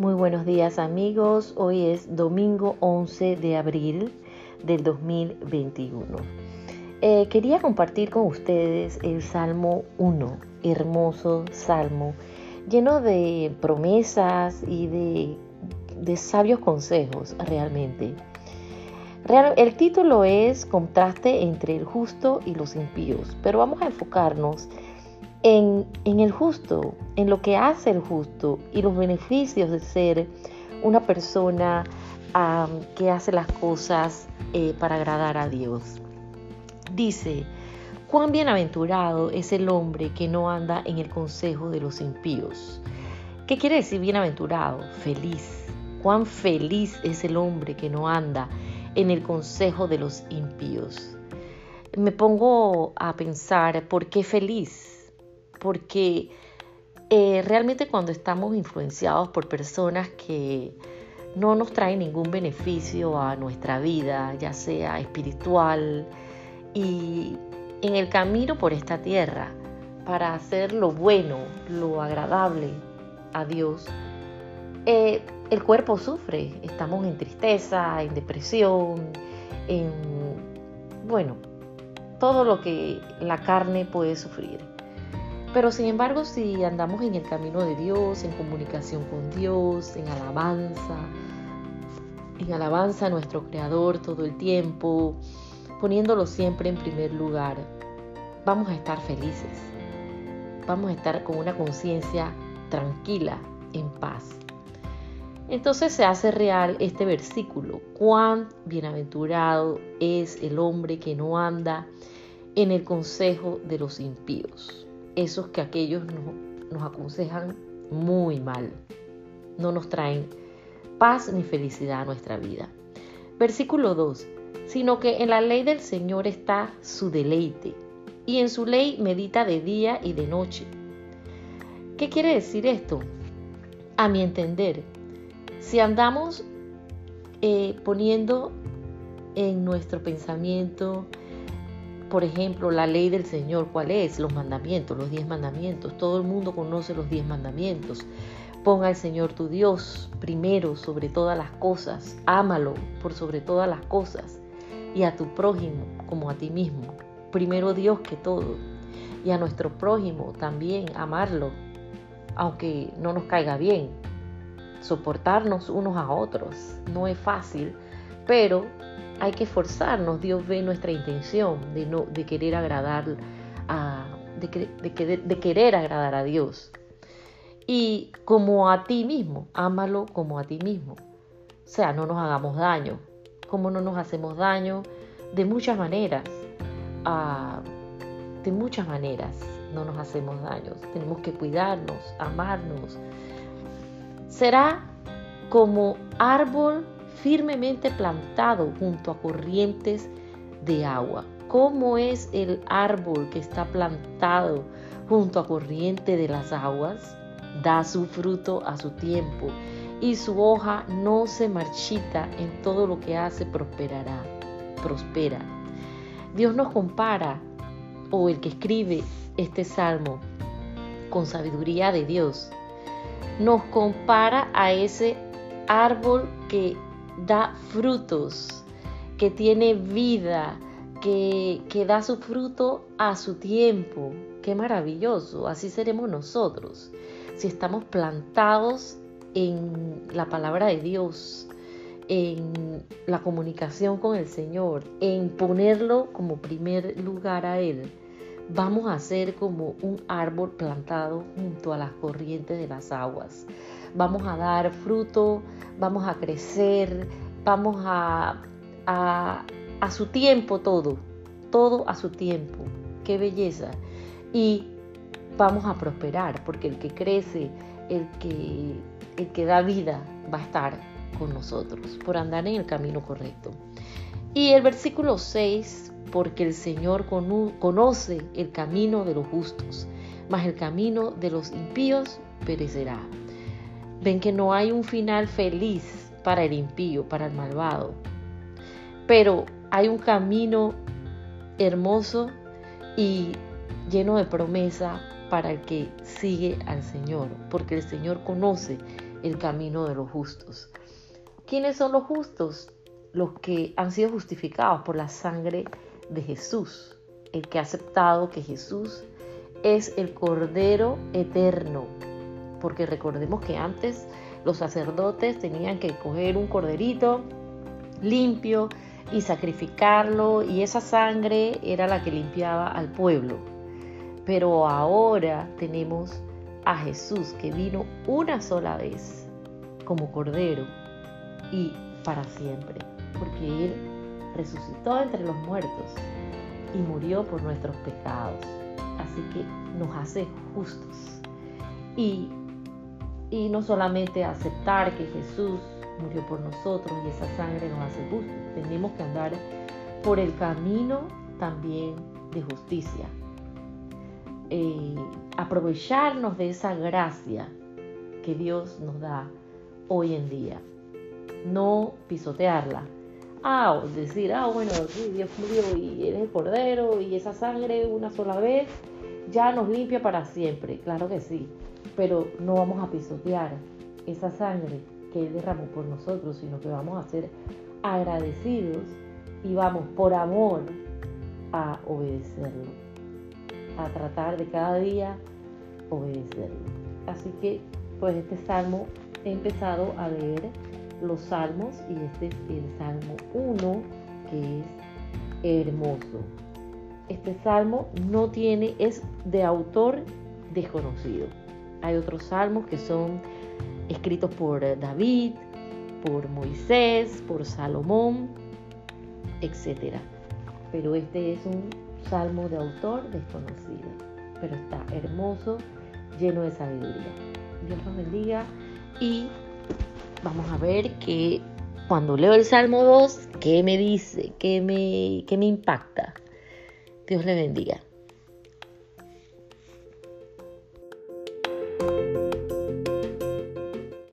Muy buenos días amigos, hoy es domingo 11 de abril del 2021. Eh, quería compartir con ustedes el Salmo 1, hermoso salmo, lleno de promesas y de, de sabios consejos realmente. el título es Contraste entre el justo y los impíos, pero vamos a enfocarnos en, el justo, en lo que hace el justo y los beneficios de ser una persona que hace las cosas eh, para agradar a Dios. Dice, cuán bienaventurado es el hombre que no anda en el consejo de los impíos. ¿Qué quiere decir bienaventurado? Feliz. Cuán feliz es el hombre que no anda en el consejo de los impíos. Me pongo a pensar, ¿por qué feliz? Porque eh, realmente cuando estamos influenciados por personas que no nos traen ningún beneficio a nuestra vida, ya sea espiritual, y en el camino por esta tierra, para hacer lo bueno, lo agradable a Dios, eh, el cuerpo sufre, estamos en tristeza, en depresión, en, bueno, todo lo que la carne puede sufrir. Pero sin embargo, si andamos en el camino de Dios, en comunicación con Dios, en alabanza, en alabanza a nuestro Creador todo el tiempo, poniéndolo siempre en primer lugar, vamos a estar felices. Vamos a estar con una conciencia tranquila, en paz. Entonces se hace real este versículo. Cuán bienaventurado es el hombre que no anda en el consejo de los impíos esos que aquellos nos, aconsejan muy mal, no nos traen paz ni felicidad a nuestra vida. Versículo 2, sino que en la ley del Señor está su deleite, y en su ley medita de día y de noche. ¿Qué quiere decir esto? A mi entender, si andamos eh, poniendo en nuestro pensamiento, por ejemplo, la ley del Señor, ¿cuál es? Los mandamientos, los diez mandamientos. Todo el mundo conoce los diez mandamientos. Ponga al Señor tu Dios primero sobre todas las cosas. Ámalo por sobre todas las cosas. Y a tu prójimo como a ti mismo. Primero Dios que todo. Y a nuestro prójimo también amarlo, aunque no nos caiga bien. Soportarnos unos a otros. No es fácil, pero hay que esforzarnos. Dios ve nuestra intención de, no, de querer agradar a, de, querer agradar a Dios. Y como a ti mismo, ámalo como a ti mismo. O sea, no nos hagamos daño. Como no nos hacemos daño? De muchas maneras. De muchas maneras no nos hacemos daño. Tenemos que cuidarnos, amarnos. Será como árbol firmemente plantado junto a corrientes de agua. ¿Cómo es el árbol que está plantado junto a corriente de las aguas? Da su fruto a su tiempo y su hoja no se marchita, en todo lo que hace prosperará, prospera. Dios nos compara, o el que escribe este salmo, con sabiduría de Dios, nos compara a ese árbol que da frutos, que tiene vida, que, que da su fruto a su tiempo. Qué maravilloso, así seremos nosotros. Si estamos plantados en la palabra de Dios, en la comunicación con el Señor, en ponerlo como primer lugar a Él, vamos a ser como un árbol plantado junto a las corrientes de las aguas vamos a dar fruto, vamos a crecer, vamos a, a, su tiempo todo, todo a su tiempo. Qué belleza. Y vamos a prosperar, porque el que crece, el que, el que da vida, va a estar con nosotros, por andar en el camino correcto. Y el versículo 6, porque el Señor conoce el camino de los justos, mas el camino de los impíos perecerá ven que no hay un final feliz para el impío, para el malvado, pero hay un camino hermoso y lleno de promesa para el que sigue al Señor, porque el Señor conoce el camino de los justos. ¿Quiénes son los justos? Los que han sido justificados por la sangre de Jesús, el que ha aceptado que Jesús es el Cordero eterno, porque recordemos que antes los sacerdotes tenían que coger un corderito limpio y sacrificarlo y esa sangre era la que limpiaba al pueblo. Pero ahora tenemos a Jesús que vino una sola vez como cordero y para siempre, porque Él resucitó entre los muertos y murió por nuestros pecados. Así que nos hace justos. Y, y no solamente aceptar que Jesús murió por nosotros y esa sangre nos hace justos, tenemos que andar por el camino también de justicia. Eh, aprovecharnos de esa gracia que Dios nos da hoy en día. No pisotearla. Ah, decir, ah, bueno, Dios murió y eres el cordero y esa sangre una sola vez ya nos limpia para siempre. Claro que sí, pero no vamos a pisotear esa sangre que Él derramó por nosotros, sino que vamos a ser agradecidos y vamos por amor a obedecerlo, a tratar de cada día obedecerlo. Así que, pues este salmo he empezado a leer los salmos y este es el salmo 1 que es hermoso. Este salmo no tiene, es de autor desconocido. Hay otros salmos que son escritos por David, por Moisés, por Salomón, etc. Pero este es un salmo de autor desconocido, pero está hermoso, lleno de sabiduría. Dios los bendiga y vamos a ver que cuando leo el Salmo 2, ¿qué me dice? ¿Qué me, qué me impacta? Dios le bendiga.